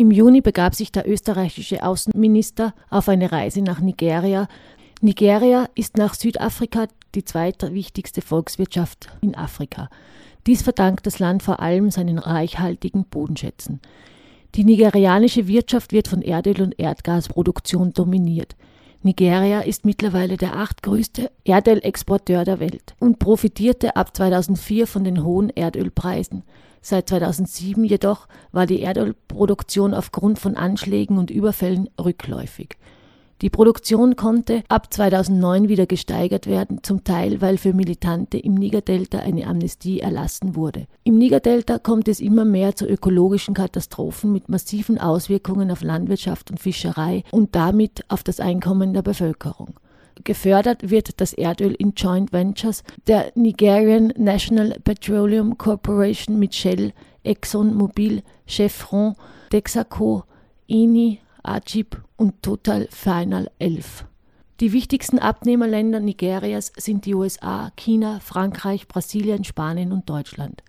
Im Juni begab sich der österreichische Außenminister auf eine Reise nach Nigeria. Nigeria ist nach Südafrika die zweitwichtigste Volkswirtschaft in Afrika. Dies verdankt das Land vor allem seinen reichhaltigen Bodenschätzen. Die nigerianische Wirtschaft wird von Erdöl- und Erdgasproduktion dominiert. Nigeria ist mittlerweile der achtgrößte Erdölexporteur der Welt und profitierte ab 2004 von den hohen Erdölpreisen. Seit 2007 jedoch war die Erdölproduktion aufgrund von Anschlägen und Überfällen rückläufig. Die Produktion konnte ab 2009 wieder gesteigert werden, zum Teil weil für Militante im Nigerdelta eine Amnestie erlassen wurde. Im Nigerdelta kommt es immer mehr zu ökologischen Katastrophen mit massiven Auswirkungen auf Landwirtschaft und Fischerei und damit auf das Einkommen der Bevölkerung. Gefördert wird das Erdöl in Joint Ventures der Nigerian National Petroleum Corporation mit Shell, ExxonMobil, Chevron, Texaco, Eni, Ajib und Total Final 11. Die wichtigsten Abnehmerländer Nigerias sind die USA, China, Frankreich, Brasilien, Spanien und Deutschland.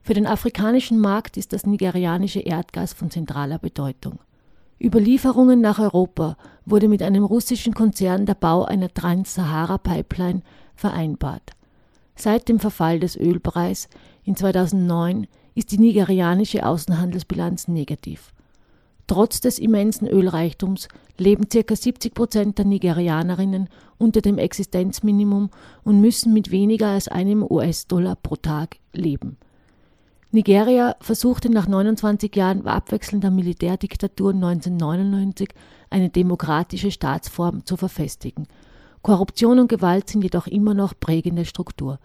Für den afrikanischen Markt ist das nigerianische Erdgas von zentraler Bedeutung. Über Lieferungen nach Europa wurde mit einem russischen Konzern der Bau einer Trans-Sahara-Pipeline vereinbart. Seit dem Verfall des Ölpreis in 2009 ist die nigerianische Außenhandelsbilanz negativ. Trotz des immensen Ölreichtums leben ca. 70 Prozent der Nigerianerinnen unter dem Existenzminimum und müssen mit weniger als einem US-Dollar pro Tag leben. Nigeria versuchte nach 29 Jahren abwechselnder Militärdiktaturen 1999 eine demokratische Staatsform zu verfestigen. Korruption und Gewalt sind jedoch immer noch prägende Struktur.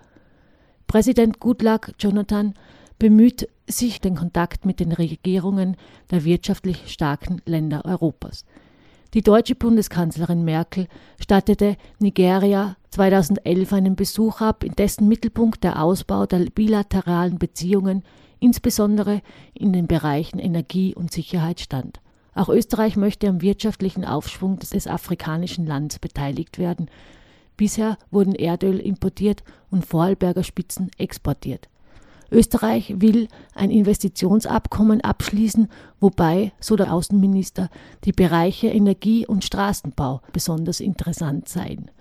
Präsident Goodluck Jonathan bemüht sich den Kontakt mit den Regierungen der wirtschaftlich starken Länder Europas. Die deutsche Bundeskanzlerin Merkel stattete Nigeria 2011 einen Besuch ab, in dessen Mittelpunkt der Ausbau der bilateralen Beziehungen, insbesondere in den Bereichen Energie und Sicherheit stand. Auch Österreich möchte am wirtschaftlichen Aufschwung des afrikanischen Landes beteiligt werden. Bisher wurden Erdöl importiert und Vorarlberger Spitzen exportiert. Österreich will ein Investitionsabkommen abschließen, wobei, so der Außenminister, die Bereiche Energie und Straßenbau besonders interessant seien.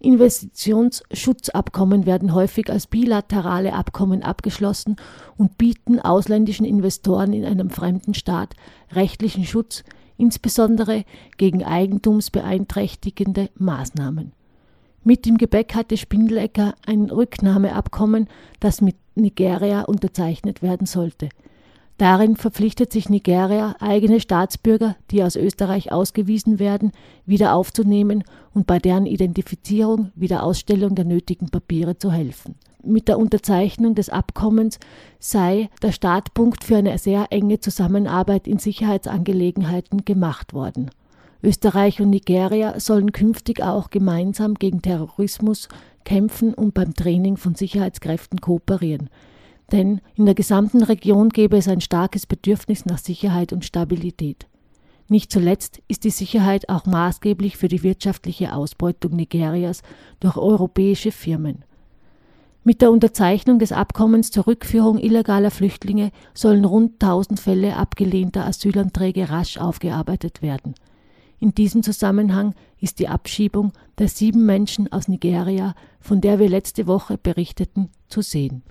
Investitionsschutzabkommen werden häufig als bilaterale Abkommen abgeschlossen und bieten ausländischen Investoren in einem fremden Staat rechtlichen Schutz, insbesondere gegen eigentumsbeeinträchtigende Maßnahmen. Mit dem Gepäck hatte Spindlecker ein Rücknahmeabkommen, das mit Nigeria unterzeichnet werden sollte. Darin verpflichtet sich Nigeria, eigene Staatsbürger, die aus Österreich ausgewiesen werden, wieder aufzunehmen und bei deren Identifizierung wieder Ausstellung der nötigen Papiere zu helfen. Mit der Unterzeichnung des Abkommens sei der Startpunkt für eine sehr enge Zusammenarbeit in Sicherheitsangelegenheiten gemacht worden. Österreich und Nigeria sollen künftig auch gemeinsam gegen Terrorismus kämpfen und beim Training von Sicherheitskräften kooperieren. Denn in der gesamten Region gäbe es ein starkes Bedürfnis nach Sicherheit und Stabilität. Nicht zuletzt ist die Sicherheit auch maßgeblich für die wirtschaftliche Ausbeutung Nigerias durch europäische Firmen. Mit der Unterzeichnung des Abkommens zur Rückführung illegaler Flüchtlinge sollen rund 1000 Fälle abgelehnter Asylanträge rasch aufgearbeitet werden. In diesem Zusammenhang ist die Abschiebung der sieben Menschen aus Nigeria, von der wir letzte Woche berichteten, zu sehen